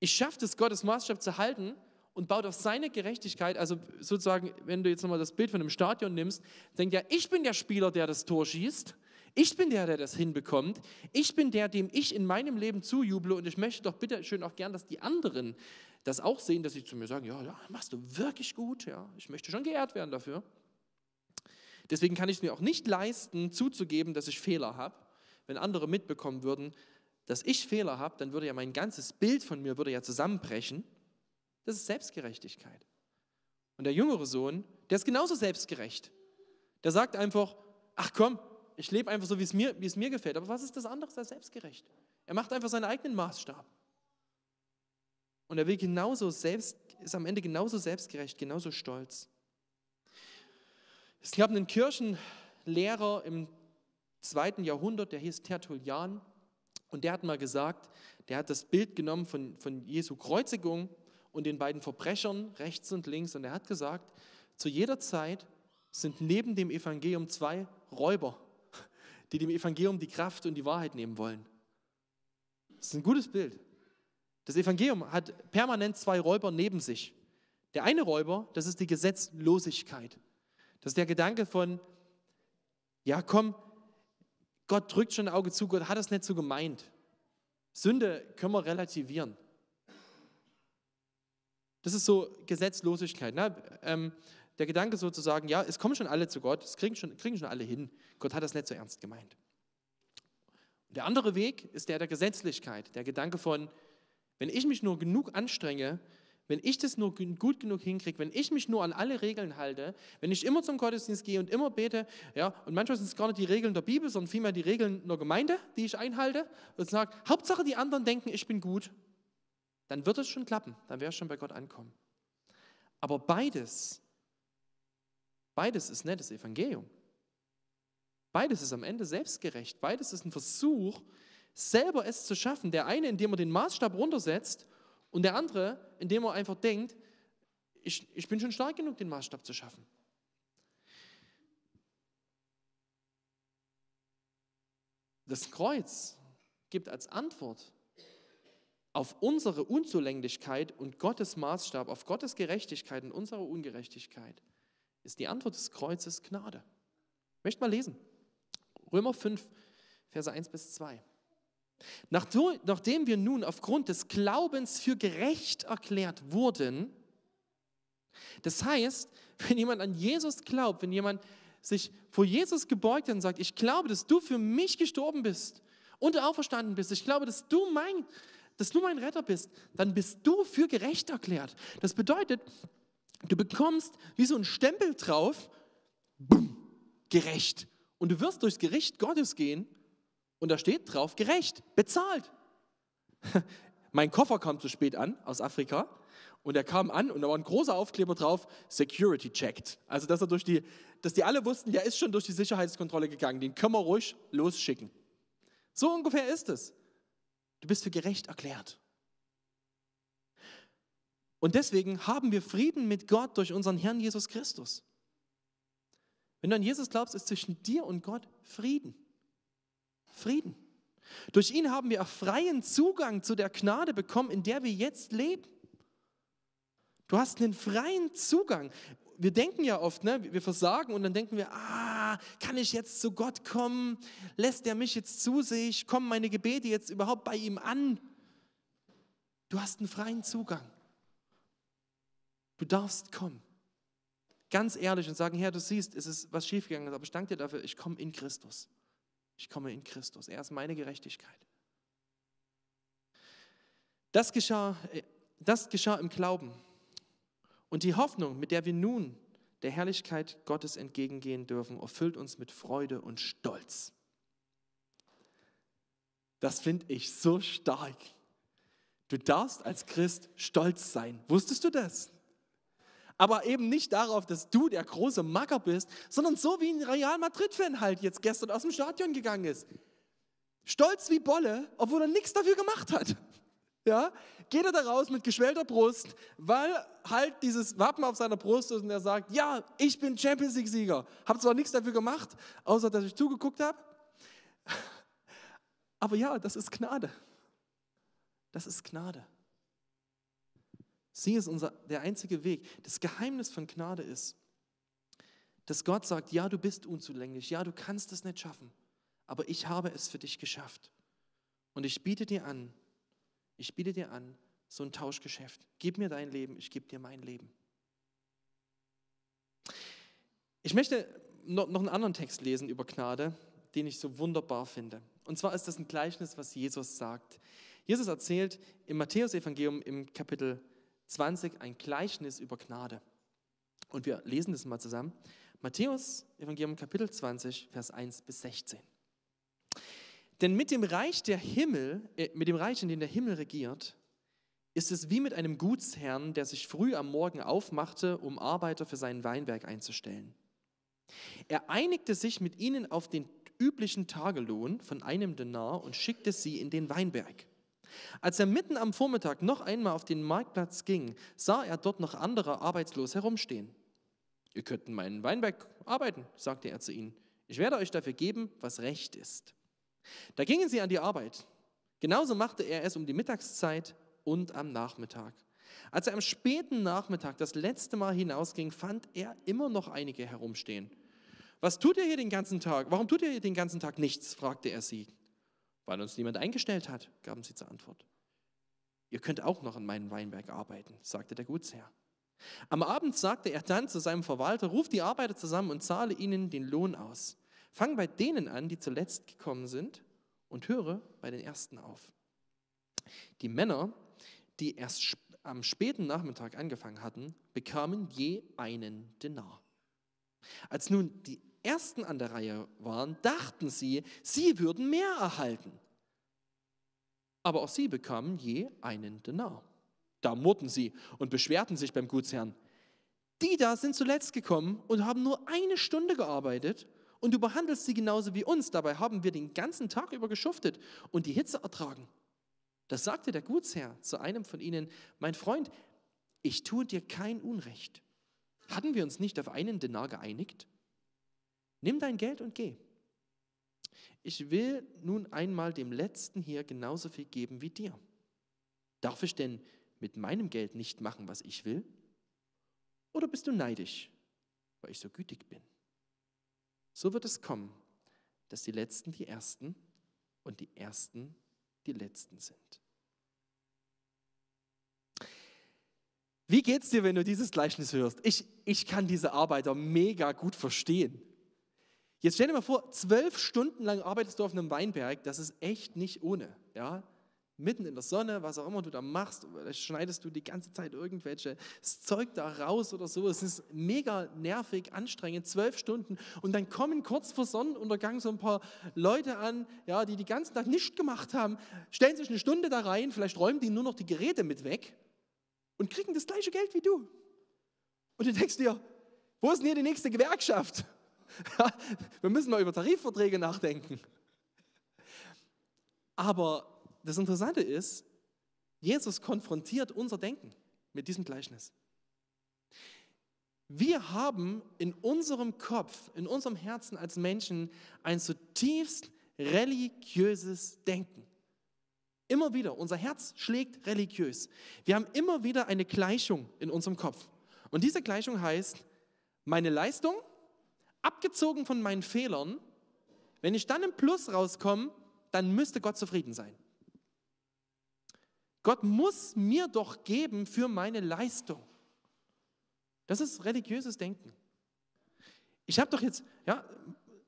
ich schaffe es, Gottes Maßstab zu halten und baut auf seine Gerechtigkeit, also sozusagen, wenn du jetzt nochmal das Bild von einem Stadion nimmst, denkt er, ich bin der Spieler, der das Tor schießt ich bin der, der das hinbekommt. Ich bin der, dem ich in meinem Leben zujuble und ich möchte doch bitte schön auch gern, dass die anderen das auch sehen, dass sie zu mir sagen, ja, ja, machst du wirklich gut, ja, ich möchte schon geehrt werden dafür. Deswegen kann ich es mir auch nicht leisten, zuzugeben, dass ich Fehler habe. Wenn andere mitbekommen würden, dass ich Fehler habe, dann würde ja mein ganzes Bild von mir würde ja zusammenbrechen. Das ist Selbstgerechtigkeit. Und der jüngere Sohn, der ist genauso selbstgerecht. Der sagt einfach, ach komm, ich lebe einfach so, wie es, mir, mir gefällt. Aber was ist das andere als selbstgerecht? Er macht einfach seinen eigenen Maßstab. Und er will genauso selbst, ist am Ende genauso selbstgerecht, genauso stolz. Es gab einen Kirchenlehrer im zweiten Jahrhundert, der hieß Tertullian. Und der hat mal gesagt, der hat das Bild genommen von, von Jesu Kreuzigung und den beiden Verbrechern rechts und links. Und er hat gesagt, zu jeder Zeit sind neben dem Evangelium zwei Räuber die dem Evangelium die Kraft und die Wahrheit nehmen wollen. Das ist ein gutes Bild. Das Evangelium hat permanent zwei Räuber neben sich. Der eine Räuber, das ist die Gesetzlosigkeit. Das ist der Gedanke von, ja komm, Gott drückt schon ein Auge zu, Gott hat das nicht so gemeint. Sünde können wir relativieren. Das ist so Gesetzlosigkeit. Ne? Ähm, der Gedanke sozusagen, ja, es kommen schon alle zu Gott, es kriegen schon, kriegen schon alle hin. Gott hat das nicht so ernst gemeint. Der andere Weg ist der der Gesetzlichkeit, der Gedanke von, wenn ich mich nur genug anstrenge, wenn ich das nur gut genug hinkriege, wenn ich mich nur an alle Regeln halte, wenn ich immer zum Gottesdienst gehe und immer bete, ja, und manchmal sind es gar nicht die Regeln der Bibel, sondern vielmehr die Regeln der Gemeinde, die ich einhalte, und sage, Hauptsache die anderen denken, ich bin gut, dann wird es schon klappen, dann werde ich schon bei Gott ankommen. Aber beides, beides ist nicht das Evangelium. Beides ist am Ende selbstgerecht. Beides ist ein Versuch, selber es zu schaffen. Der eine, indem er den Maßstab runtersetzt und der andere, indem er einfach denkt, ich, ich bin schon stark genug, den Maßstab zu schaffen. Das Kreuz gibt als Antwort auf unsere Unzulänglichkeit und Gottes Maßstab, auf Gottes Gerechtigkeit und unsere Ungerechtigkeit, ist die Antwort des Kreuzes Gnade. Ich möchte mal lesen. Römer 5, Verse 1 bis 2. Nachdem wir nun aufgrund des Glaubens für gerecht erklärt wurden, das heißt, wenn jemand an Jesus glaubt, wenn jemand sich vor Jesus gebeugt hat und sagt, ich glaube, dass du für mich gestorben bist und auferstanden bist, ich glaube, dass du mein, dass du mein Retter bist, dann bist du für gerecht erklärt. Das bedeutet, du bekommst wie so ein Stempel drauf, bumm, gerecht. Und du wirst durchs Gericht Gottes gehen und da steht drauf, gerecht, bezahlt. mein Koffer kam zu spät an aus Afrika und er kam an und da war ein großer Aufkleber drauf, Security checked. Also, dass, er durch die, dass die alle wussten, der ist schon durch die Sicherheitskontrolle gegangen, den können wir ruhig losschicken. So ungefähr ist es. Du bist für gerecht erklärt. Und deswegen haben wir Frieden mit Gott durch unseren Herrn Jesus Christus. Wenn du an Jesus glaubst, ist zwischen dir und Gott Frieden. Frieden. Durch ihn haben wir freien Zugang zu der Gnade bekommen, in der wir jetzt leben. Du hast einen freien Zugang. Wir denken ja oft, ne, wir versagen und dann denken wir, ah, kann ich jetzt zu Gott kommen? Lässt er mich jetzt zu sich? Kommen meine Gebete jetzt überhaupt bei ihm an? Du hast einen freien Zugang. Du darfst kommen. Ganz ehrlich und sagen, Herr, du siehst, es ist was schiefgegangen, aber ich danke dir dafür, ich komme in Christus. Ich komme in Christus. Er ist meine Gerechtigkeit. Das geschah, das geschah im Glauben. Und die Hoffnung, mit der wir nun der Herrlichkeit Gottes entgegengehen dürfen, erfüllt uns mit Freude und Stolz. Das finde ich so stark. Du darfst als Christ stolz sein. Wusstest du das? Aber eben nicht darauf, dass du der große Macker bist, sondern so wie ein Real Madrid-Fan halt jetzt gestern aus dem Stadion gegangen ist. Stolz wie Bolle, obwohl er nichts dafür gemacht hat. Ja, geht er da raus mit geschwellter Brust, weil halt dieses Wappen auf seiner Brust ist und er sagt, ja, ich bin Champions League-Sieger. Habe zwar nichts dafür gemacht, außer dass ich zugeguckt habe, aber ja, das ist Gnade. Das ist Gnade. Sie ist unser, der einzige Weg. Das Geheimnis von Gnade ist, dass Gott sagt, ja, du bist unzulänglich, ja, du kannst es nicht schaffen, aber ich habe es für dich geschafft. Und ich biete dir an, ich biete dir an, so ein Tauschgeschäft. Gib mir dein Leben, ich gebe dir mein Leben. Ich möchte noch einen anderen Text lesen über Gnade, den ich so wunderbar finde. Und zwar ist das ein Gleichnis, was Jesus sagt. Jesus erzählt im Matthäusevangelium im Kapitel 20 ein Gleichnis über Gnade. Und wir lesen das mal zusammen. Matthäus, Evangelium Kapitel 20, Vers 1 bis 16. Denn mit dem Reich der Himmel, äh, mit dem Reich, in dem der Himmel regiert, ist es wie mit einem Gutsherrn, der sich früh am Morgen aufmachte, um Arbeiter für sein Weinberg einzustellen. Er einigte sich mit ihnen auf den üblichen Tagelohn von einem Denar und schickte sie in den Weinberg. Als er mitten am Vormittag noch einmal auf den Marktplatz ging, sah er dort noch andere arbeitslos herumstehen. Ihr könnt in meinem Weinberg arbeiten, sagte er zu ihnen. Ich werde euch dafür geben, was recht ist. Da gingen sie an die Arbeit. Genauso machte er es um die Mittagszeit und am Nachmittag. Als er am späten Nachmittag das letzte Mal hinausging, fand er immer noch einige herumstehen. Was tut ihr hier den ganzen Tag? Warum tut ihr hier den ganzen Tag nichts? fragte er sie. Weil uns niemand eingestellt hat, gaben sie zur Antwort. Ihr könnt auch noch in meinem Weinberg arbeiten, sagte der Gutsherr. Am Abend sagte er dann zu seinem Verwalter, ruf die Arbeiter zusammen und zahle ihnen den Lohn aus. Fang bei denen an, die zuletzt gekommen sind, und höre bei den Ersten auf. Die Männer, die erst am späten Nachmittag angefangen hatten, bekamen je einen Denar. Als nun die Ersten an der Reihe waren, dachten sie, sie würden mehr erhalten aber auch sie bekamen je einen Denar. Da murrten sie und beschwerten sich beim Gutsherrn. Die da sind zuletzt gekommen und haben nur eine Stunde gearbeitet und du behandelst sie genauso wie uns. Dabei haben wir den ganzen Tag über geschuftet und die Hitze ertragen. Da sagte der Gutsherr zu einem von ihnen, mein Freund, ich tue dir kein Unrecht. Hatten wir uns nicht auf einen Denar geeinigt? Nimm dein Geld und geh. Ich will nun einmal dem Letzten hier genauso viel geben wie dir. Darf ich denn mit meinem Geld nicht machen, was ich will? Oder bist du neidisch, weil ich so gütig bin? So wird es kommen, dass die Letzten die Ersten und die Ersten die Letzten sind. Wie geht's dir, wenn du dieses Gleichnis hörst? Ich, ich kann diese Arbeiter mega gut verstehen. Jetzt stell dir mal vor, zwölf Stunden lang arbeitest du auf einem Weinberg, das ist echt nicht ohne. Ja? Mitten in der Sonne, was auch immer du da machst, schneidest du die ganze Zeit irgendwelche Zeug da raus oder so. Es ist mega nervig, anstrengend, zwölf Stunden. Und dann kommen kurz vor Sonnenuntergang so ein paar Leute an, ja, die die ganzen Tag nichts gemacht haben, stellen sich eine Stunde da rein, vielleicht räumen die nur noch die Geräte mit weg und kriegen das gleiche Geld wie du. Und du denkst dir, wo ist denn hier die nächste Gewerkschaft? Wir müssen mal über Tarifverträge nachdenken. Aber das Interessante ist, Jesus konfrontiert unser Denken mit diesem Gleichnis. Wir haben in unserem Kopf, in unserem Herzen als Menschen ein zutiefst religiöses Denken. Immer wieder, unser Herz schlägt religiös. Wir haben immer wieder eine Gleichung in unserem Kopf. Und diese Gleichung heißt, meine Leistung abgezogen von meinen Fehlern, wenn ich dann im Plus rauskomme, dann müsste Gott zufrieden sein. Gott muss mir doch geben für meine Leistung. Das ist religiöses Denken. Ich habe doch jetzt, ja,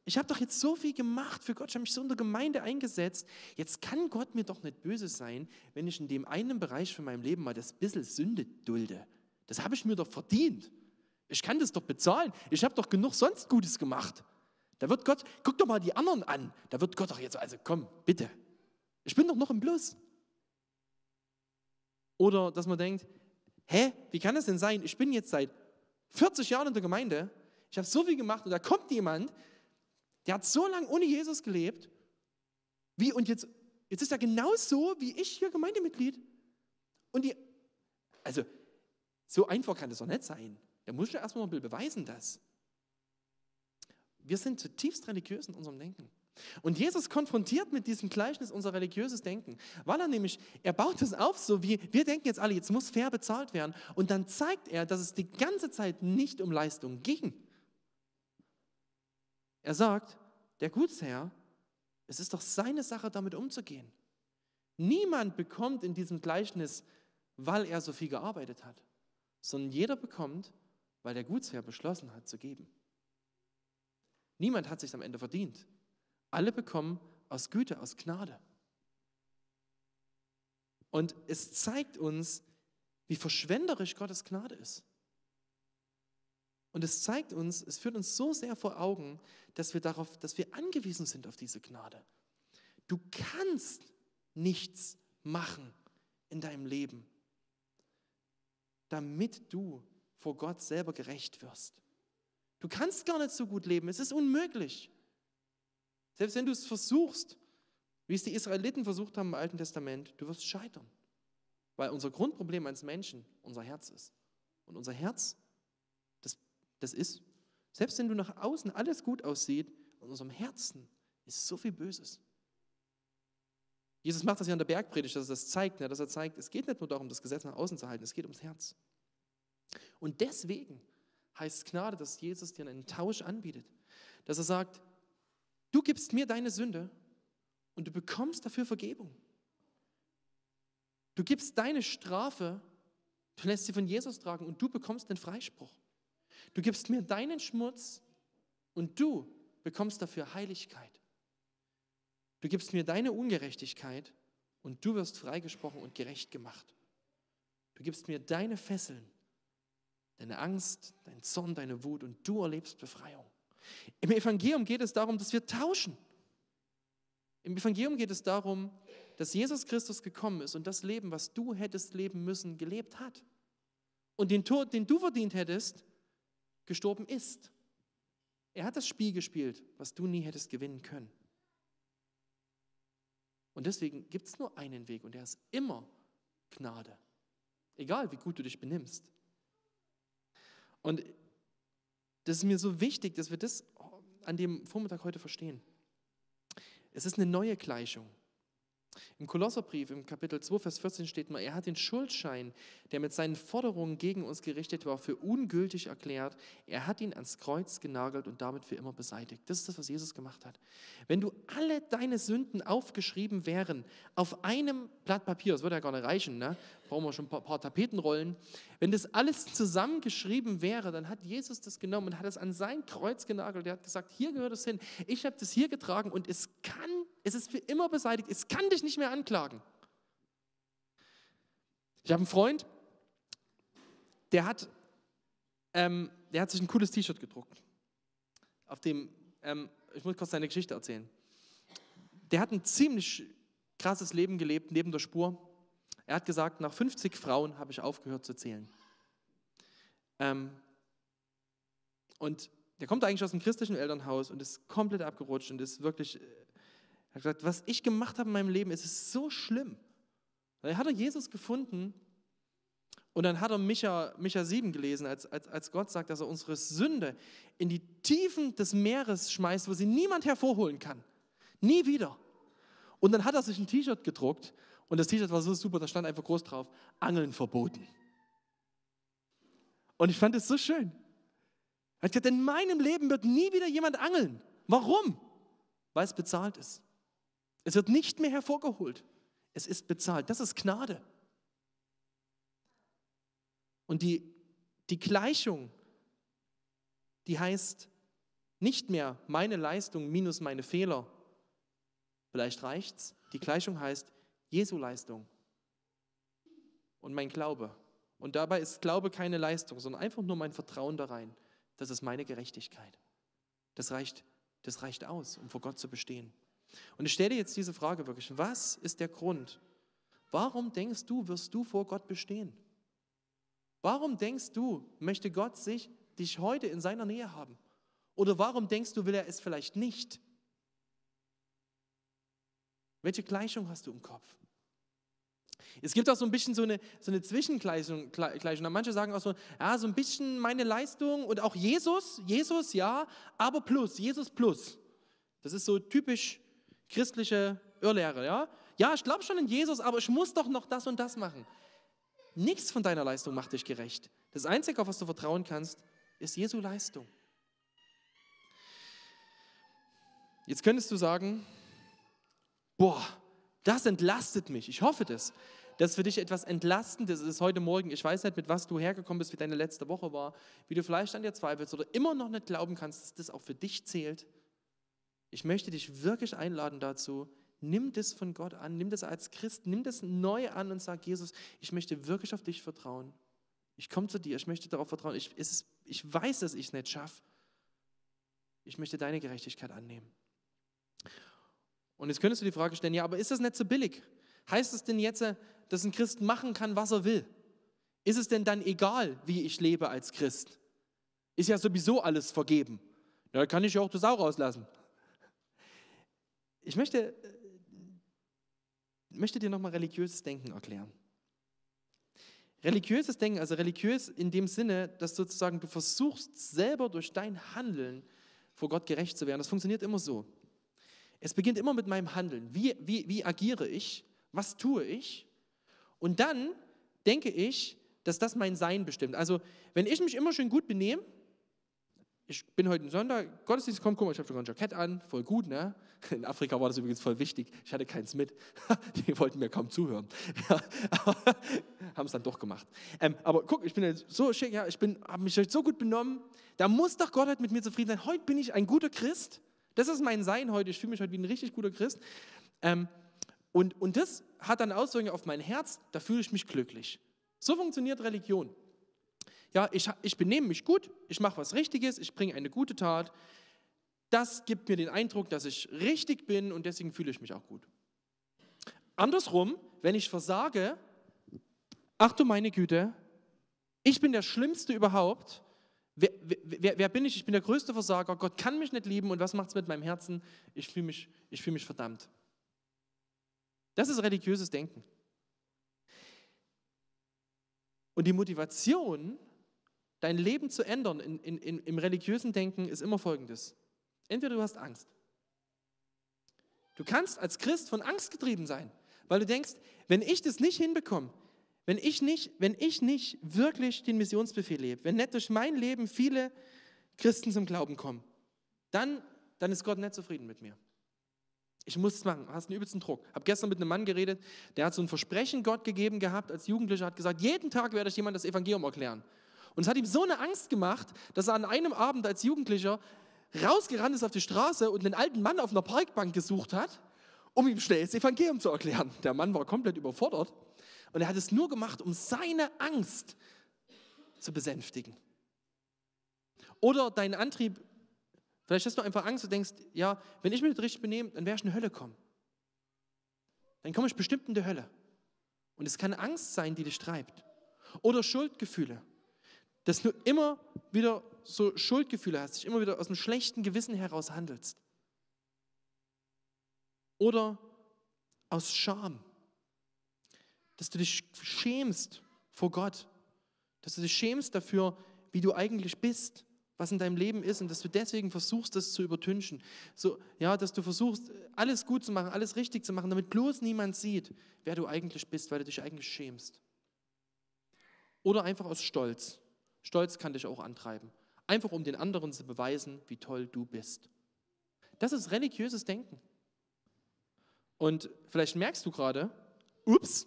ich doch jetzt so viel gemacht für Gott, ich habe mich so in der Gemeinde eingesetzt. Jetzt kann Gott mir doch nicht böse sein, wenn ich in dem einen Bereich von meinem Leben mal das bisschen Sünde dulde. Das habe ich mir doch verdient. Ich kann das doch bezahlen. Ich habe doch genug sonst Gutes gemacht. Da wird Gott, guck doch mal die anderen an. Da wird Gott doch jetzt, also komm, bitte. Ich bin doch noch im Plus. Oder dass man denkt, hä, wie kann das denn sein? Ich bin jetzt seit 40 Jahren in der Gemeinde, ich habe so viel gemacht und da kommt jemand, der hat so lange ohne Jesus gelebt, wie und jetzt, jetzt ist er genauso wie ich hier Gemeindemitglied. Und die, also so einfach kann das doch nicht sein. Da muss ja erstmal mal beweisen das. Wir sind zutiefst religiös in unserem Denken. Und Jesus konfrontiert mit diesem Gleichnis unser religiöses Denken, weil er nämlich, er baut es auf, so wie wir denken jetzt alle, jetzt muss fair bezahlt werden. Und dann zeigt er, dass es die ganze Zeit nicht um Leistung ging. Er sagt, der Gutsherr, es ist doch seine Sache, damit umzugehen. Niemand bekommt in diesem Gleichnis, weil er so viel gearbeitet hat, sondern jeder bekommt, weil der Gutsherr beschlossen hat zu geben. Niemand hat sich am Ende verdient. Alle bekommen aus Güte, aus Gnade. Und es zeigt uns, wie verschwenderisch Gottes Gnade ist. Und es zeigt uns, es führt uns so sehr vor Augen, dass wir darauf, dass wir angewiesen sind auf diese Gnade. Du kannst nichts machen in deinem Leben, damit du vor Gott selber gerecht wirst. Du kannst gar nicht so gut leben, es ist unmöglich. Selbst wenn du es versuchst, wie es die Israeliten versucht haben im Alten Testament, du wirst scheitern. Weil unser Grundproblem als Menschen unser Herz ist. Und unser Herz, das, das ist, selbst wenn du nach außen alles gut aussieht, in unserem Herzen ist so viel Böses. Jesus macht das ja in der Bergpredigt, dass er das zeigt, dass er zeigt, es geht nicht nur darum, das Gesetz nach außen zu halten, es geht ums Herz. Und deswegen heißt Gnade, dass Jesus dir einen Tausch anbietet. Dass er sagt, du gibst mir deine Sünde und du bekommst dafür Vergebung. Du gibst deine Strafe, du lässt sie von Jesus tragen und du bekommst den Freispruch. Du gibst mir deinen Schmutz und du bekommst dafür Heiligkeit. Du gibst mir deine Ungerechtigkeit und du wirst freigesprochen und gerecht gemacht. Du gibst mir deine Fesseln, deine Angst, dein Zorn, deine Wut und du erlebst Befreiung. Im Evangelium geht es darum, dass wir tauschen. Im Evangelium geht es darum, dass Jesus Christus gekommen ist und das Leben, was du hättest leben müssen, gelebt hat. Und den Tod, den du verdient hättest, gestorben ist. Er hat das Spiel gespielt, was du nie hättest gewinnen können. Und deswegen gibt es nur einen Weg und der ist immer Gnade. Egal, wie gut du dich benimmst. Und das ist mir so wichtig, dass wir das an dem Vormittag heute verstehen. Es ist eine neue Gleichung. Im Kolosserbrief im Kapitel 2, Vers 14 steht mal, er hat den Schuldschein, der mit seinen Forderungen gegen uns gerichtet war, für ungültig erklärt. Er hat ihn ans Kreuz genagelt und damit für immer beseitigt. Das ist das, was Jesus gemacht hat. Wenn du alle deine Sünden aufgeschrieben wären auf einem Blatt Papier, das würde ja gar nicht reichen, ne? Brauchen wir schon ein paar, paar Tapetenrollen. Wenn das alles zusammengeschrieben wäre, dann hat Jesus das genommen und hat es an sein Kreuz genagelt. Er hat gesagt, hier gehört es hin. Ich habe das hier getragen und es kann es ist für immer beseitigt. Es kann dich nicht mehr anklagen. Ich habe einen Freund, der hat, ähm, der hat sich ein cooles T-Shirt gedruckt. Auf dem, ähm, ich muss kurz seine Geschichte erzählen. Der hat ein ziemlich krasses Leben gelebt neben der Spur. Er hat gesagt, nach 50 Frauen habe ich aufgehört zu zählen. Ähm, und der kommt eigentlich aus einem christlichen Elternhaus und ist komplett abgerutscht und ist wirklich äh, er hat gesagt, was ich gemacht habe in meinem Leben, es ist so schlimm. Dann hat er Jesus gefunden und dann hat er Micha, Micha 7 gelesen, als, als, als Gott sagt, dass er unsere Sünde in die Tiefen des Meeres schmeißt, wo sie niemand hervorholen kann. Nie wieder. Und dann hat er sich ein T-Shirt gedruckt und das T-Shirt war so super, da stand einfach groß drauf, Angeln verboten. Und ich fand es so schön. Er hat gesagt, in meinem Leben wird nie wieder jemand angeln. Warum? Weil es bezahlt ist. Es wird nicht mehr hervorgeholt. Es ist bezahlt. Das ist Gnade. Und die, die Gleichung, die heißt nicht mehr meine Leistung minus meine Fehler. Vielleicht reicht's. Die Gleichung heißt Jesu Leistung und mein Glaube. Und dabei ist Glaube keine Leistung, sondern einfach nur mein Vertrauen da rein. Das ist meine Gerechtigkeit. Das reicht, das reicht aus, um vor Gott zu bestehen. Und ich stelle dir jetzt diese Frage wirklich, was ist der Grund? Warum denkst du, wirst du vor Gott bestehen? Warum denkst du, möchte Gott sich dich heute in seiner Nähe haben? Oder warum denkst du, will er es vielleicht nicht? Welche Gleichung hast du im Kopf? Es gibt auch so ein bisschen so eine, so eine Zwischengleichung. Gleichung. Manche sagen auch so, ja, so ein bisschen meine Leistung und auch Jesus, Jesus ja, aber plus, Jesus plus. Das ist so typisch christliche Irrlehre, ja? Ja, ich glaube schon in Jesus, aber ich muss doch noch das und das machen. Nichts von deiner Leistung macht dich gerecht. Das Einzige, auf was du vertrauen kannst, ist Jesu Leistung. Jetzt könntest du sagen, boah, das entlastet mich. Ich hoffe das. Das ist für dich etwas Entlastendes ist heute Morgen. Ich weiß nicht, mit was du hergekommen bist, wie deine letzte Woche war, wie du vielleicht an dir zweifelst oder immer noch nicht glauben kannst, dass das auch für dich zählt. Ich möchte dich wirklich einladen dazu, nimm das von Gott an, nimm das als Christ, nimm das neu an und sag, Jesus, ich möchte wirklich auf dich vertrauen. Ich komme zu dir, ich möchte darauf vertrauen. Ich, ist, ich weiß, dass ich es nicht schaffe. Ich möchte deine Gerechtigkeit annehmen. Und jetzt könntest du die Frage stellen, ja, aber ist das nicht so billig? Heißt es denn jetzt, dass ein Christ machen kann, was er will? Ist es denn dann egal, wie ich lebe als Christ? Ist ja sowieso alles vergeben. Ja, kann ich ja auch das auch rauslassen. Ich möchte, äh, möchte dir nochmal religiöses Denken erklären. Religiöses Denken, also religiös in dem Sinne, dass sozusagen du versuchst selber durch dein Handeln vor Gott gerecht zu werden. Das funktioniert immer so. Es beginnt immer mit meinem Handeln. Wie, wie, wie agiere ich? Was tue ich? Und dann denke ich, dass das mein Sein bestimmt. Also wenn ich mich immer schön gut benehme, ich bin heute Sonntag, Gottesdienst kommt, guck mal, ich habe sogar ein Jackett an, voll gut, ne? In Afrika war das übrigens voll wichtig. Ich hatte keins mit. Die wollten mir kaum zuhören. Ja, haben es dann doch gemacht. Ähm, aber guck, ich bin jetzt so schick, ja, ich habe mich so gut benommen. Da muss doch Gott heute mit mir zufrieden sein. Heute bin ich ein guter Christ. Das ist mein Sein heute. Ich fühle mich heute wie ein richtig guter Christ. Ähm, und, und das hat dann Auswirkungen auf mein Herz. Da fühle ich mich glücklich. So funktioniert Religion. Ja, ich, ich benehme mich gut, ich mache was Richtiges, ich bringe eine gute Tat. Das gibt mir den Eindruck, dass ich richtig bin und deswegen fühle ich mich auch gut. Andersrum, wenn ich versage, ach du meine Güte, ich bin der Schlimmste überhaupt. Wer, wer, wer, bin ich? Ich bin der größte Versager. Gott kann mich nicht lieben und was macht es mit meinem Herzen? Ich fühle mich, fühl mich verdammt. Das ist religiöses Denken. Und die Motivation dein Leben zu ändern in, in, in, im religiösen Denken ist immer folgendes. Entweder du hast Angst. Du kannst als Christ von Angst getrieben sein, weil du denkst, wenn ich das nicht hinbekomme, wenn ich nicht, wenn ich nicht wirklich den Missionsbefehl lebe, wenn nicht durch mein Leben viele Christen zum Glauben kommen, dann, dann ist Gott nicht zufrieden mit mir. Ich muss es machen, hast einen übelsten Druck. Habe gestern mit einem Mann geredet, der hat so ein Versprechen Gott gegeben gehabt als Jugendlicher, hat gesagt, jeden Tag werde ich jemand das Evangelium erklären. Und es hat ihm so eine Angst gemacht, dass er an einem Abend als Jugendlicher rausgerannt ist auf die Straße und einen alten Mann auf einer Parkbank gesucht hat, um ihm schnell das Evangelium zu erklären. Der Mann war komplett überfordert und er hat es nur gemacht, um seine Angst zu besänftigen. Oder dein Antrieb, vielleicht hast du einfach Angst und denkst, ja, wenn ich mich nicht richtig benehme, dann werde ich in die Hölle kommen. Dann komme ich bestimmt in die Hölle. Und es kann Angst sein, die dich treibt. Oder Schuldgefühle dass du immer wieder so Schuldgefühle hast, dich immer wieder aus einem schlechten Gewissen heraus handelst. Oder aus Scham, dass du dich schämst vor Gott, dass du dich schämst dafür, wie du eigentlich bist, was in deinem Leben ist und dass du deswegen versuchst, das zu übertünchen. So, ja, dass du versuchst, alles gut zu machen, alles richtig zu machen, damit bloß niemand sieht, wer du eigentlich bist, weil du dich eigentlich schämst. Oder einfach aus Stolz, Stolz kann dich auch antreiben. Einfach um den anderen zu beweisen, wie toll du bist. Das ist religiöses Denken. Und vielleicht merkst du gerade, ups,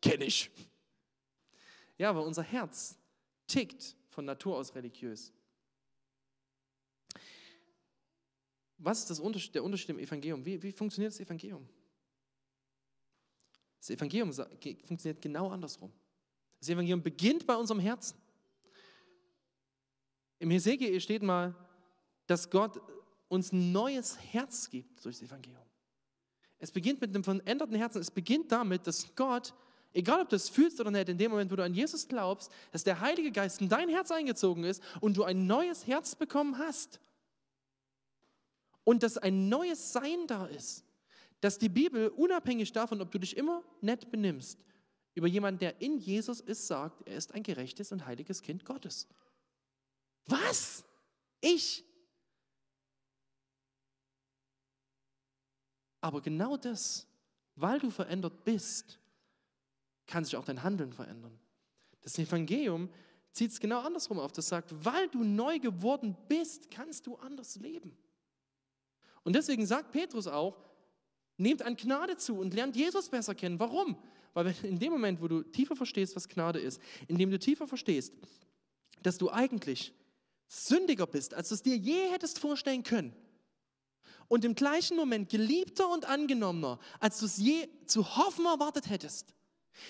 kenne ich. Ja, weil unser Herz tickt von Natur aus religiös. Was ist das Unterschied, der Unterschied im Evangelium? Wie, wie funktioniert das Evangelium? Das Evangelium funktioniert genau andersrum. Das Evangelium beginnt bei unserem Herzen. Im Hesekiel steht mal, dass Gott uns ein neues Herz gibt durch das Evangelium. Es beginnt mit einem veränderten Herzen. Es beginnt damit, dass Gott, egal ob du es fühlst oder nicht, in dem Moment, wo du an Jesus glaubst, dass der Heilige Geist in dein Herz eingezogen ist und du ein neues Herz bekommen hast. Und dass ein neues Sein da ist. Dass die Bibel, unabhängig davon, ob du dich immer nett benimmst, über jemanden, der in Jesus ist, sagt, er ist ein gerechtes und heiliges Kind Gottes. Was? Ich? Aber genau das, weil du verändert bist, kann sich auch dein Handeln verändern. Das Evangelium zieht es genau andersrum auf. Das sagt, weil du neu geworden bist, kannst du anders leben. Und deswegen sagt Petrus auch, nehmt an Gnade zu und lernt Jesus besser kennen. Warum? Weil in dem Moment, wo du tiefer verstehst, was Gnade ist, in dem du tiefer verstehst, dass du eigentlich sündiger bist, als du es dir je hättest vorstellen können. Und im gleichen Moment geliebter und angenommener, als du es je zu hoffen erwartet hättest.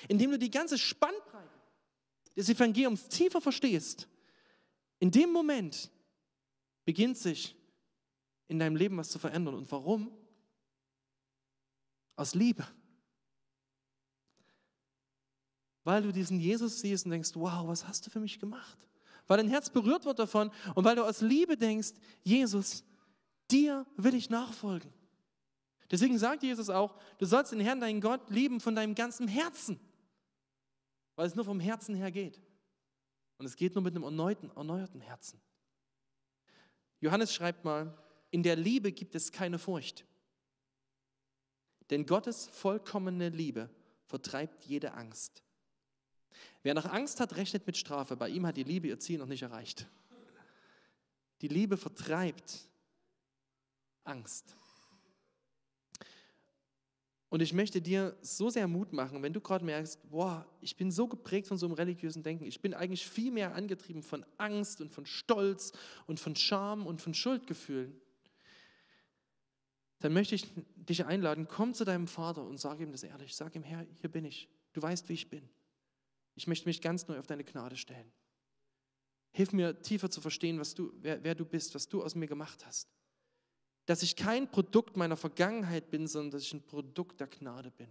Indem du die ganze Spannbreite des Evangeliums tiefer verstehst. In dem Moment beginnt sich in deinem Leben was zu verändern. Und warum? Aus Liebe. Weil du diesen Jesus siehst und denkst, wow, was hast du für mich gemacht? weil dein Herz berührt wird davon und weil du aus Liebe denkst, Jesus, dir will ich nachfolgen. Deswegen sagt Jesus auch, du sollst den Herrn, deinen Gott, lieben von deinem ganzen Herzen, weil es nur vom Herzen her geht. Und es geht nur mit einem erneuten, erneuerten Herzen. Johannes schreibt mal, in der Liebe gibt es keine Furcht. Denn Gottes vollkommene Liebe vertreibt jede Angst. Wer nach Angst hat, rechnet mit Strafe. Bei ihm hat die Liebe ihr Ziel noch nicht erreicht. Die Liebe vertreibt Angst. Und ich möchte dir so sehr Mut machen, wenn du gerade merkst, boah, ich bin so geprägt von so einem religiösen Denken. Ich bin eigentlich viel mehr angetrieben von Angst und von Stolz und von Scham und von Schuldgefühlen. Dann möchte ich dich einladen, komm zu deinem Vater und sag ihm das ehrlich. Sag ihm, Herr, hier bin ich. Du weißt, wie ich bin. Ich möchte mich ganz neu auf deine Gnade stellen. Hilf mir tiefer zu verstehen, was du, wer, wer du bist, was du aus mir gemacht hast dass ich kein Produkt meiner Vergangenheit bin, sondern dass ich ein Produkt der Gnade bin.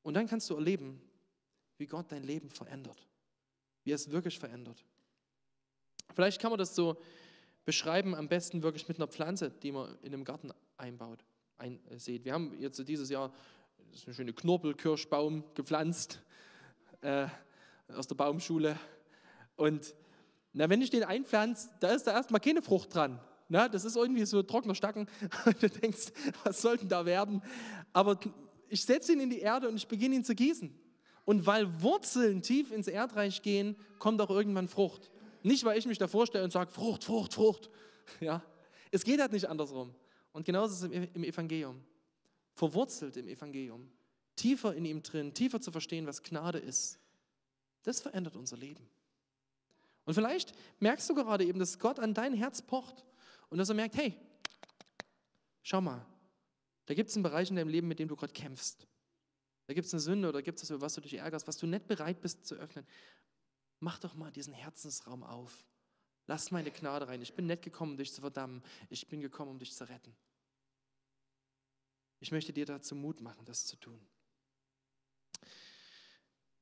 Und dann kannst du erleben, wie Gott dein Leben verändert, wie er es wirklich verändert. Vielleicht kann man das so beschreiben, am besten wirklich mit einer Pflanze, die man in einem Garten einbaut, einsät. Wir haben jetzt dieses Jahr eine schöne Knorpelkirschbaum gepflanzt äh, aus der Baumschule. Und na, wenn ich den einpflanze, da ist da erstmal keine Frucht dran. Na, das ist irgendwie so trockener Stacken. Und du denkst, was soll denn da werden? Aber ich setze ihn in die Erde und ich beginne ihn zu gießen. Und weil Wurzeln tief ins Erdreich gehen, kommt auch irgendwann Frucht. Nicht, weil ich mich da vorstelle und sage, Frucht, Frucht, Frucht. Ja, es geht halt nicht andersrum. Und genauso ist es im Evangelium. Verwurzelt im Evangelium. Tiefer in ihm drin, tiefer zu verstehen, was Gnade ist. Das verändert unser Leben. Und vielleicht merkst du gerade eben, dass Gott an dein Herz pocht und dass er merkt, hey, schau mal, da gibt es einen Bereich in deinem Leben, mit dem du gerade kämpfst. Da gibt es eine Sünde oder gibt es über was du dich ärgerst, was du nicht bereit bist zu öffnen. Mach doch mal diesen Herzensraum auf. Lass meine Gnade rein. Ich bin nicht gekommen, um dich zu verdammen. Ich bin gekommen, um dich zu retten. Ich möchte dir dazu Mut machen, das zu tun.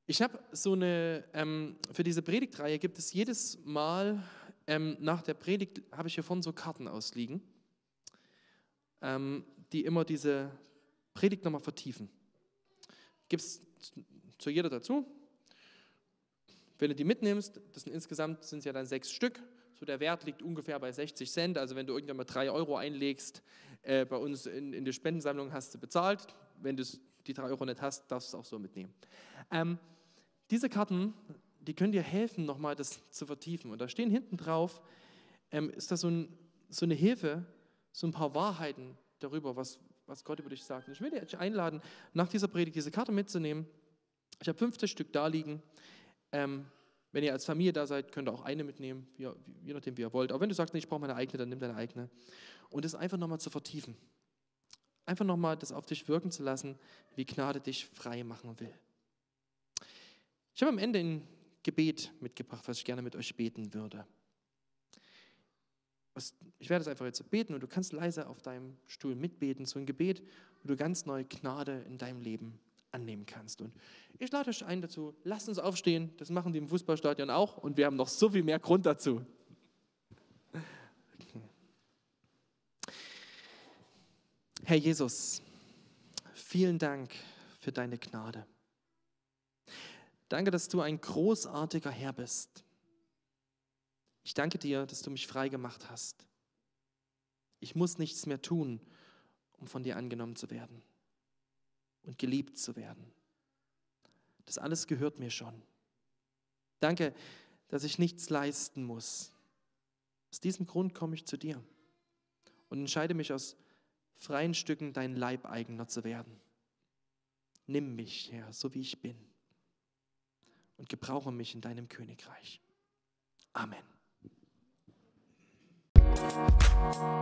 Ich habe so eine, ähm, für diese Predigtreihe gibt es jedes Mal ähm, nach der Predigt, habe ich hier vorne so Karten ausliegen, ähm, die immer diese Predigt nochmal vertiefen. Gibt es zu jeder dazu. Wenn du die mitnimmst, das sind insgesamt sind es ja dann sechs Stück, so der Wert liegt ungefähr bei 60 Cent. Also wenn du irgendwann mal drei Euro einlegst, äh, bei uns in, in der Spendensammlung hast du bezahlt. Wenn du die drei Euro nicht hast, darfst du es auch so mitnehmen. Ähm, diese Karten, die können dir helfen, nochmal das zu vertiefen. Und da stehen hinten drauf, ähm, ist das so, ein, so, eine Hilfe, so ein paar Wahrheiten darüber, was, was Gott über dich sagt. Und ich will dich einladen, nach dieser Predigt diese Karte mitzunehmen. Ich habe 50 Stück da liegen. Ähm, wenn ihr als Familie da seid, könnt ihr auch eine mitnehmen, wie, je nachdem, wie ihr wollt. Aber wenn du sagst, nee, ich brauche meine eigene, dann nimm deine eigene. Und das einfach nochmal zu vertiefen. Einfach nochmal das auf dich wirken zu lassen, wie Gnade dich frei machen will. Ich habe am Ende ein Gebet mitgebracht, was ich gerne mit euch beten würde. Ich werde es einfach jetzt beten und du kannst leise auf deinem Stuhl mitbeten, so ein Gebet, wo du ganz neue Gnade in deinem Leben annehmen kannst. Und ich lade euch ein dazu, lasst uns aufstehen, das machen die im Fußballstadion auch und wir haben noch so viel mehr Grund dazu. Herr Jesus, vielen Dank für deine Gnade. Danke, dass du ein großartiger Herr bist. Ich danke dir, dass du mich frei gemacht hast. Ich muss nichts mehr tun, um von dir angenommen zu werden und geliebt zu werden. Das alles gehört mir schon. Danke, dass ich nichts leisten muss. Aus diesem Grund komme ich zu dir und entscheide mich aus freien Stücken dein Leibeigener zu werden. Nimm mich, Herr, so wie ich bin und gebrauche mich in deinem Königreich. Amen. Musik